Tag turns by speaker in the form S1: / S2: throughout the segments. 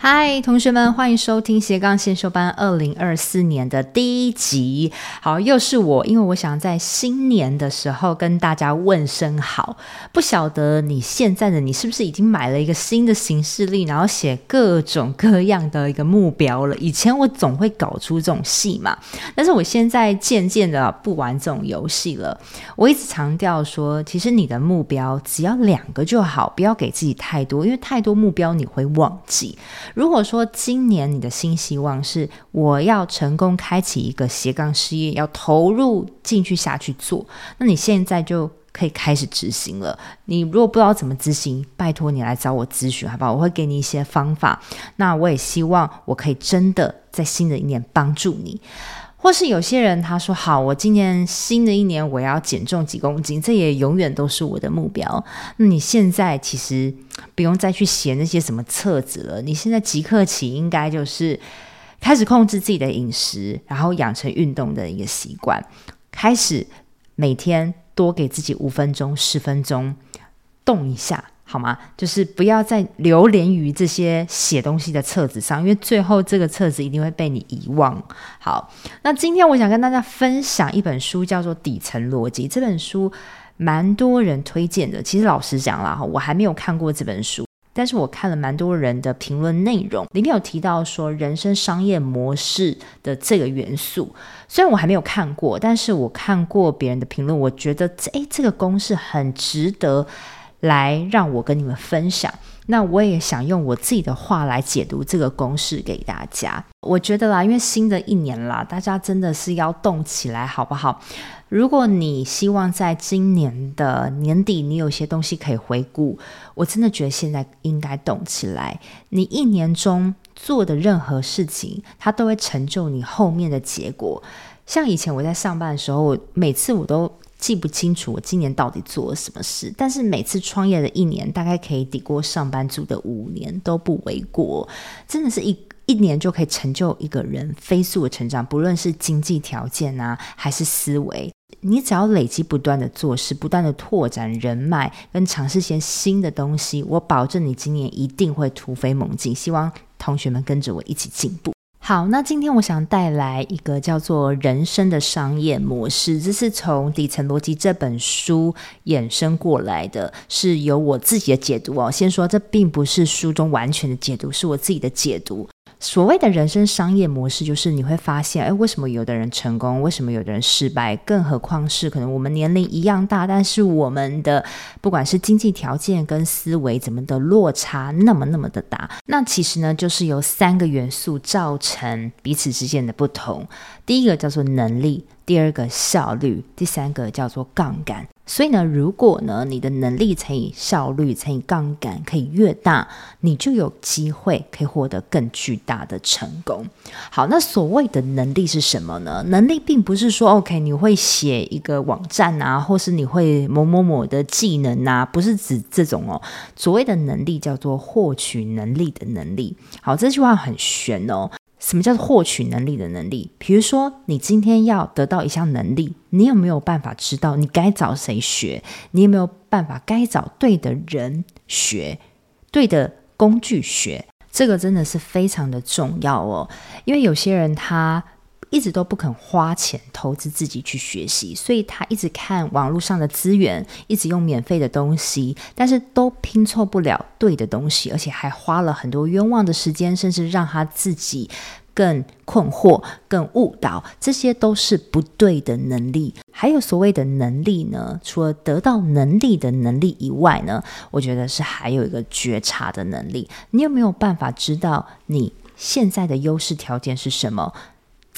S1: 嗨，同学们，欢迎收听斜杠先修班二零二四年的第一集。好，又是我，因为我想在新年的时候跟大家问声好。不晓得你现在的你是不是已经买了一个新的行事历，然后写各种各样的一个目标了？以前我总会搞出这种戏嘛，但是我现在渐渐的不玩这种游戏了。我一直强调说，其实你的目标只要两个就好，不要给自己太多，因为太多目标你会忘记。如果说今年你的新希望是我要成功开启一个斜杠事业，要投入进去下去做，那你现在就可以开始执行了。你如果不知道怎么执行，拜托你来找我咨询，好不好？我会给你一些方法。那我也希望我可以真的在新的一年帮助你。或是有些人他说好，我今年新的一年我要减重几公斤，这也永远都是我的目标。那你现在其实不用再去写那些什么册子了，你现在即刻起应该就是开始控制自己的饮食，然后养成运动的一个习惯，开始每天多给自己五分钟、十分钟动一下。好吗？就是不要再流连于这些写东西的册子上，因为最后这个册子一定会被你遗忘。好，那今天我想跟大家分享一本书，叫做《底层逻辑》。这本书蛮多人推荐的。其实老实讲啦，我还没有看过这本书，但是我看了蛮多人的评论内容，里面有提到说人生商业模式的这个元素。虽然我还没有看过，但是我看过别人的评论，我觉得诶，这个公式很值得。来让我跟你们分享，那我也想用我自己的话来解读这个公式给大家。我觉得啦，因为新的一年啦，大家真的是要动起来，好不好？如果你希望在今年的年底，你有些东西可以回顾，我真的觉得现在应该动起来。你一年中做的任何事情，它都会成就你后面的结果。像以前我在上班的时候，每次我都。记不清楚我今年到底做了什么事，但是每次创业的一年，大概可以抵过上班族的五年都不为过。真的是一一年就可以成就一个人飞速的成长，不论是经济条件啊，还是思维，你只要累积不断的做事，不断的拓展人脉，跟尝试些新的东西，我保证你今年一定会突飞猛进。希望同学们跟着我一起进步。好，那今天我想带来一个叫做“人生的商业模式”，这是从《底层逻辑》这本书衍生过来的，是由我自己的解读哦。先说，这并不是书中完全的解读，是我自己的解读。所谓的人生商业模式，就是你会发现，哎，为什么有的人成功，为什么有的人失败？更何况是可能我们年龄一样大，但是我们的不管是经济条件跟思维怎么的落差那么那么的大，那其实呢，就是由三个元素造成彼此之间的不同。第一个叫做能力。第二个效率，第三个叫做杠杆。所以呢，如果呢你的能力乘以效率乘以杠杆可以越大，你就有机会可以获得更巨大的成功。好，那所谓的能力是什么呢？能力并不是说 OK 你会写一个网站啊，或是你会某某某的技能啊，不是指这种哦。所谓的能力叫做获取能力的能力。好，这句话很玄哦。什么叫做获取能力的能力？比如说，你今天要得到一项能力，你有没有办法知道你该找谁学？你有没有办法该找对的人学，对的工具学？这个真的是非常的重要哦。因为有些人他一直都不肯花钱投资自己去学习，所以他一直看网络上的资源，一直用免费的东西，但是都拼凑不了对的东西，而且还花了很多冤枉的时间，甚至让他自己更困惑、更误导。这些都是不对的能力。还有所谓的能力呢，除了得到能力的能力以外呢，我觉得是还有一个觉察的能力。你有没有办法知道你现在的优势条件是什么？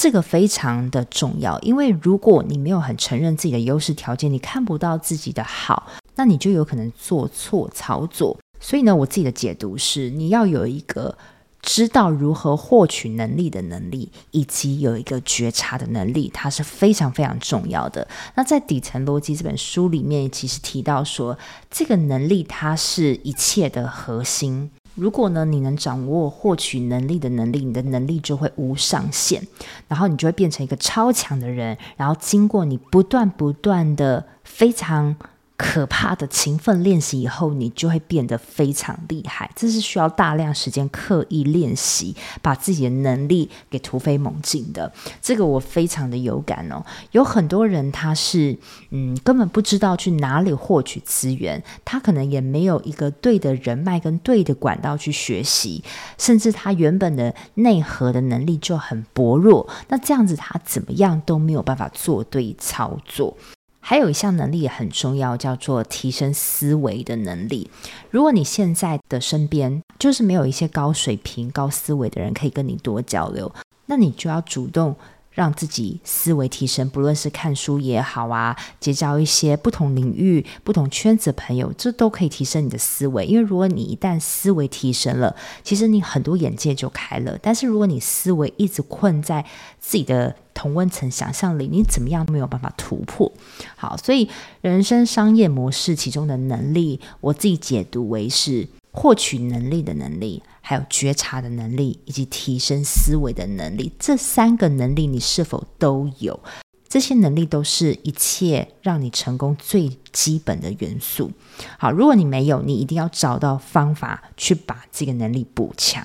S1: 这个非常的重要，因为如果你没有很承认自己的优势条件，你看不到自己的好，那你就有可能做错操作。所以呢，我自己的解读是，你要有一个知道如何获取能力的能力，以及有一个觉察的能力，它是非常非常重要的。那在《底层逻辑》这本书里面，其实提到说，这个能力它是一切的核心。如果呢，你能掌握获取能力的能力，你的能力就会无上限，然后你就会变成一个超强的人。然后经过你不断不断的非常。可怕的勤奋练习以后，你就会变得非常厉害。这是需要大量时间刻意练习，把自己的能力给突飞猛进的。这个我非常的有感哦。有很多人他是嗯，根本不知道去哪里获取资源，他可能也没有一个对的人脉跟对的管道去学习，甚至他原本的内核的能力就很薄弱。那这样子他怎么样都没有办法做对操作。还有一项能力也很重要，叫做提升思维的能力。如果你现在的身边就是没有一些高水平、高思维的人可以跟你多交流，那你就要主动。让自己思维提升，不论是看书也好啊，结交一些不同领域、不同圈子的朋友，这都可以提升你的思维。因为如果你一旦思维提升了，其实你很多眼界就开了。但是如果你思维一直困在自己的同温层想象力，你怎么样都没有办法突破。好，所以人生商业模式其中的能力，我自己解读为是获取能力的能力。还有觉察的能力，以及提升思维的能力，这三个能力你是否都有？这些能力都是一切让你成功最基本的元素。好，如果你没有，你一定要找到方法去把这个能力补强。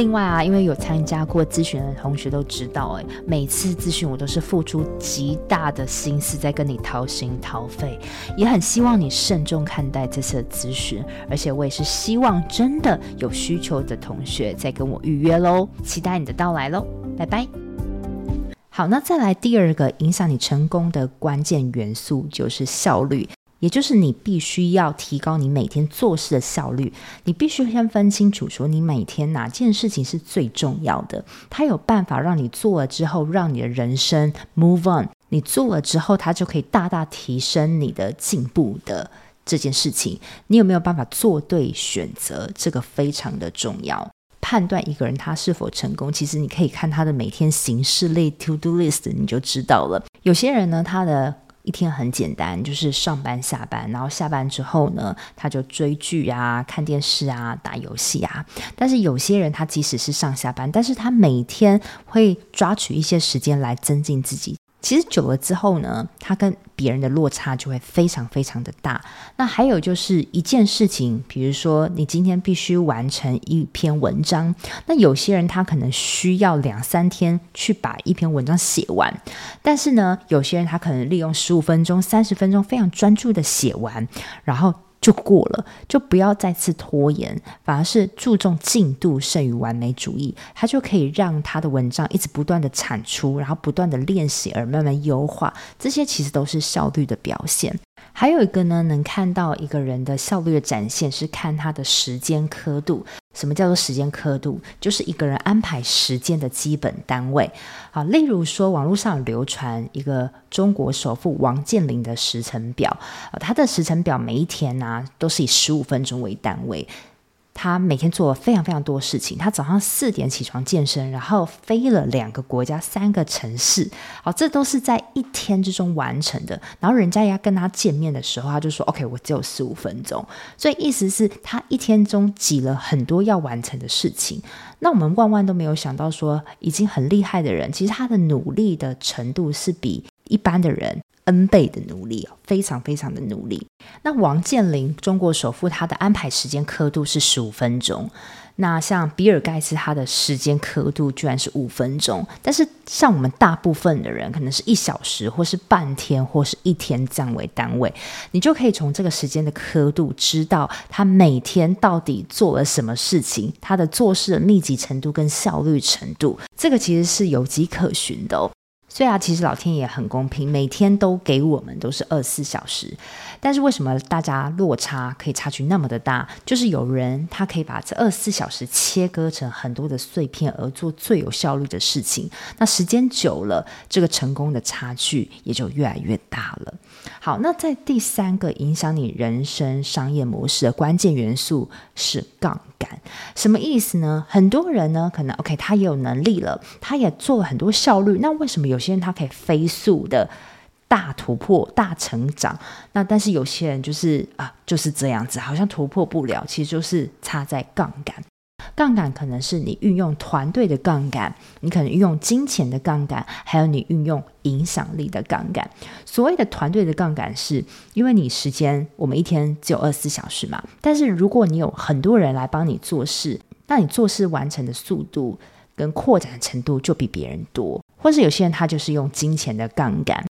S1: 另外啊，因为有参加过咨询的同学都知道，哎，每次咨询我都是付出极大的心思在跟你掏心掏肺，也很希望你慎重看待这次的咨询，而且我也是希望真的有需求的同学再跟我预约喽，期待你的到来喽，拜拜。好，那再来第二个影响你成功的关键元素就是效率。也就是你必须要提高你每天做事的效率，你必须先分清楚说你每天哪件事情是最重要的，它有办法让你做了之后，让你的人生 move on，你做了之后，它就可以大大提升你的进步的这件事情，你有没有办法做对选择？这个非常的重要。判断一个人他是否成功，其实你可以看他的每天行事类 to do list，你就知道了。有些人呢，他的一天很简单，就是上班下班，然后下班之后呢，他就追剧啊、看电视啊、打游戏啊。但是有些人他即使是上下班，但是他每天会抓取一些时间来增进自己。其实久了之后呢，他跟别人的落差就会非常非常的大。那还有就是一件事情，比如说你今天必须完成一篇文章，那有些人他可能需要两三天去把一篇文章写完，但是呢，有些人他可能利用十五分钟、三十分钟非常专注的写完，然后。就过了，就不要再次拖延，反而是注重进度胜于完美主义，它就可以让他的文章一直不断的产出，然后不断的练习而慢慢优化，这些其实都是效率的表现。还有一个呢，能看到一个人的效率的展现，是看他的时间刻度。什么叫做时间刻度？就是一个人安排时间的基本单位。好，例如说，网络上流传一个中国首富王健林的时程表，他的时程表每一天呢、都是以十五分钟为单位。他每天做了非常非常多事情。他早上四点起床健身，然后飞了两个国家、三个城市。好，这都是在一天之中完成的。然后人家要跟他见面的时候，他就说：“OK，我只有十五分钟。”所以意思是，他一天中挤了很多要完成的事情。那我们万万都没有想到，说已经很厉害的人，其实他的努力的程度是比一般的人 N 倍的努力，非常非常的努力。那王健林，中国首富，他的安排时间刻度是十五分钟。那像比尔盖茨，他的时间刻度居然是五分钟，但是像我们大部分的人，可能是一小时，或是半天，或是一天这样为单位，你就可以从这个时间的刻度，知道他每天到底做了什么事情，他的做事的密集程度跟效率程度，这个其实是有迹可循的。所以啊，其实老天爷很公平，每天都给我们都是二十四小时。但是为什么大家落差可以差距那么的大？就是有人他可以把这二十四小时切割成很多的碎片，而做最有效率的事情。那时间久了，这个成功的差距也就越来越大了。好，那在第三个影响你人生商业模式的关键元素是杠杆。什么意思呢？很多人呢，可能 OK，他也有能力了，他也做了很多效率。那为什么有些人他可以飞速的？大突破、大成长，那但是有些人就是啊，就是这样子，好像突破不了。其实就是差在杠杆，杠杆可能是你运用团队的杠杆，你可能运用金钱的杠杆，还有你运用影响力的杠杆。所谓的团队的杠杆，是因为你时间，我们一天只有二十四小时嘛，但是如果你有很多人来帮你做事，那你做事完成的速度跟扩展的程度就比别人多。或是有些人他就是用金钱的杠杆。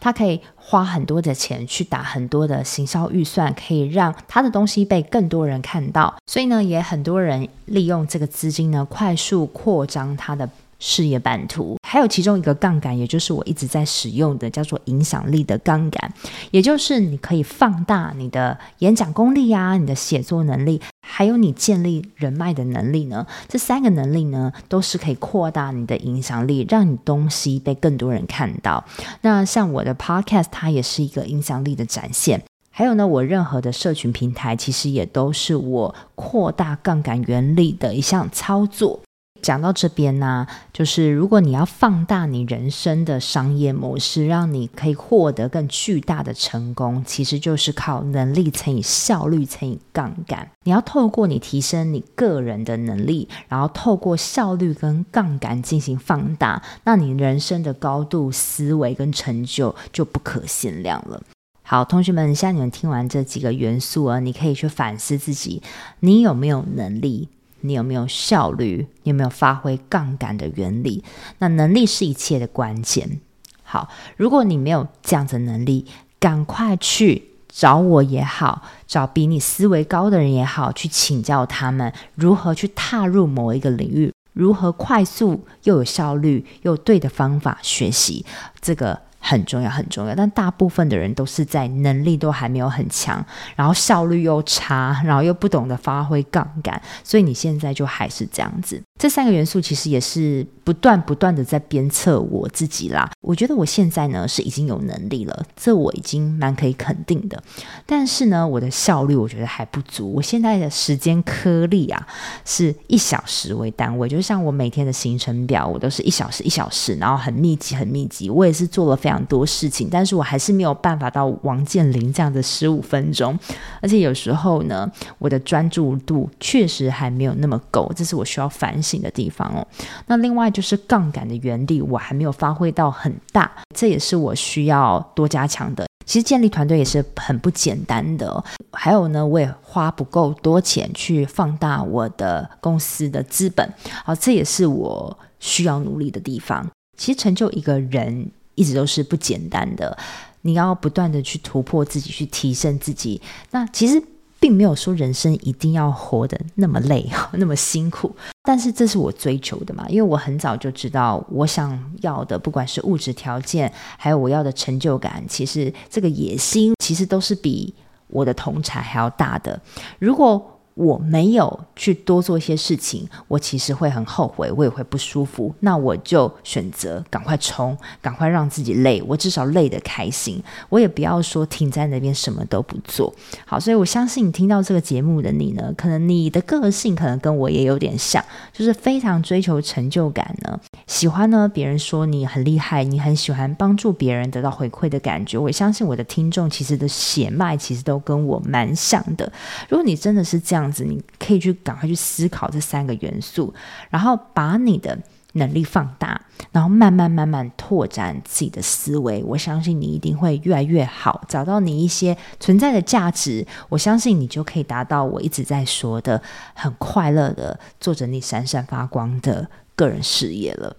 S1: 他可以花很多的钱去打很多的行销预算，可以让他的东西被更多人看到。所以呢，也很多人利用这个资金呢，快速扩张他的事业版图。还有其中一个杠杆，也就是我一直在使用的，叫做影响力的杠杆，也就是你可以放大你的演讲功力啊，你的写作能力。还有你建立人脉的能力呢，这三个能力呢，都是可以扩大你的影响力，让你东西被更多人看到。那像我的 Podcast，它也是一个影响力的展现。还有呢，我任何的社群平台，其实也都是我扩大杠杆原理的一项操作。讲到这边呢，就是如果你要放大你人生的商业模式，让你可以获得更巨大的成功，其实就是靠能力乘以效率乘以杠杆。你要透过你提升你个人的能力，然后透过效率跟杠杆进行放大，那你人生的高度、思维跟成就就不可限量了。好，同学们，现在你们听完这几个元素啊，你可以去反思自己，你有没有能力？你有没有效率？你有没有发挥杠杆的原理？那能力是一切的关键。好，如果你没有这样子的能力，赶快去找我也好，找比你思维高的人也好，去请教他们如何去踏入某一个领域，如何快速又有效率又对的方法学习这个。很重要，很重要。但大部分的人都是在能力都还没有很强，然后效率又差，然后又不懂得发挥杠杆，所以你现在就还是这样子。这三个元素其实也是不断不断的在鞭策我自己啦。我觉得我现在呢是已经有能力了，这我已经蛮可以肯定的。但是呢，我的效率我觉得还不足。我现在的时间颗粒啊，是一小时为单位，就像我每天的行程表，我都是一小时一小时，然后很密集很密集。我也是做了非。非常多事情，但是我还是没有办法到王健林这样的十五分钟，而且有时候呢，我的专注度确实还没有那么够，这是我需要反省的地方哦。那另外就是杠杆的原理，我还没有发挥到很大，这也是我需要多加强的。其实建立团队也是很不简单的，还有呢，我也花不够多钱去放大我的公司的资本，好，这也是我需要努力的地方。其实成就一个人。一直都是不简单的，你要不断的去突破自己，去提升自己。那其实并没有说人生一定要活得那么累，那么辛苦。但是这是我追求的嘛，因为我很早就知道我想要的，不管是物质条件，还有我要的成就感，其实这个野心其实都是比我的同侪还要大的。如果我没有去多做一些事情，我其实会很后悔，我也会不舒服。那我就选择赶快冲，赶快让自己累，我至少累得开心。我也不要说停在那边什么都不做。好，所以我相信你听到这个节目的你呢，可能你的个性可能跟我也有点像，就是非常追求成就感呢，喜欢呢别人说你很厉害，你很喜欢帮助别人得到回馈的感觉。我相信我的听众其实的血脉其实都跟我蛮像的。如果你真的是这样子。你可以去赶快去思考这三个元素，然后把你的能力放大，然后慢慢慢慢拓展自己的思维。我相信你一定会越来越好，找到你一些存在的价值。我相信你就可以达到我一直在说的，很快乐的做着你闪闪发光的个人事业了。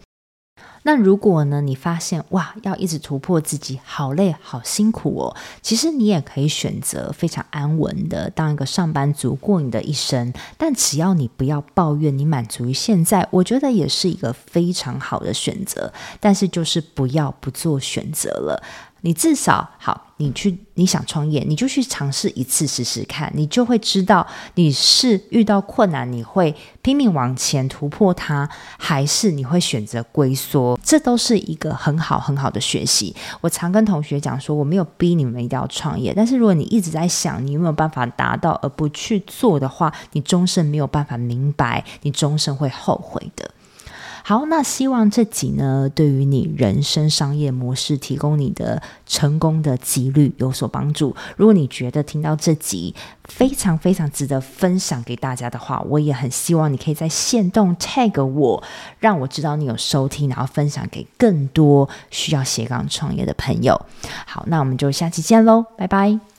S1: 那如果呢，你发现哇，要一直突破自己，好累，好辛苦哦。其实你也可以选择非常安稳的当一个上班族，过你的一生。但只要你不要抱怨，你满足于现在，我觉得也是一个非常好的选择。但是就是不要不做选择了。你至少好，你去你想创业，你就去尝试一次试试看，你就会知道你是遇到困难，你会拼命往前突破它，还是你会选择龟缩。这都是一个很好很好的学习。我常跟同学讲说，我没有逼你们一定要创业，但是如果你一直在想你有没有办法达到而不去做的话，你终身没有办法明白，你终身会后悔的。好，那希望这集呢，对于你人生商业模式提供你的成功的几率有所帮助。如果你觉得听到这集非常非常值得分享给大家的话，我也很希望你可以在线动 tag 我，让我知道你有收听，然后分享给更多需要斜杠创业的朋友。好，那我们就下期见喽，拜拜。